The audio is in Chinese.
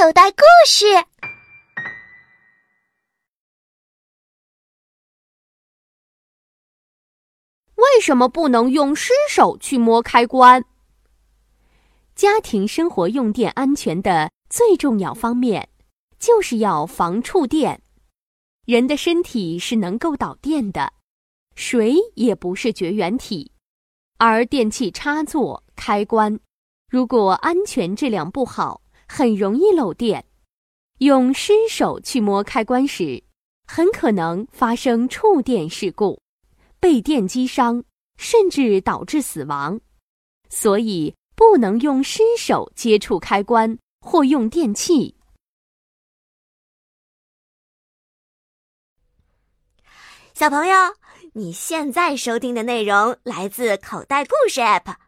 口袋故事。为什么不能用湿手去摸开关？家庭生活用电安全的最重要方面，就是要防触电。人的身体是能够导电的，水也不是绝缘体，而电器插座、开关，如果安全质量不好，很容易漏电。用湿手去摸开关时，很可能发生触电事故。被电击伤，甚至导致死亡，所以不能用湿手接触开关或用电器。小朋友，你现在收听的内容来自口袋故事 App。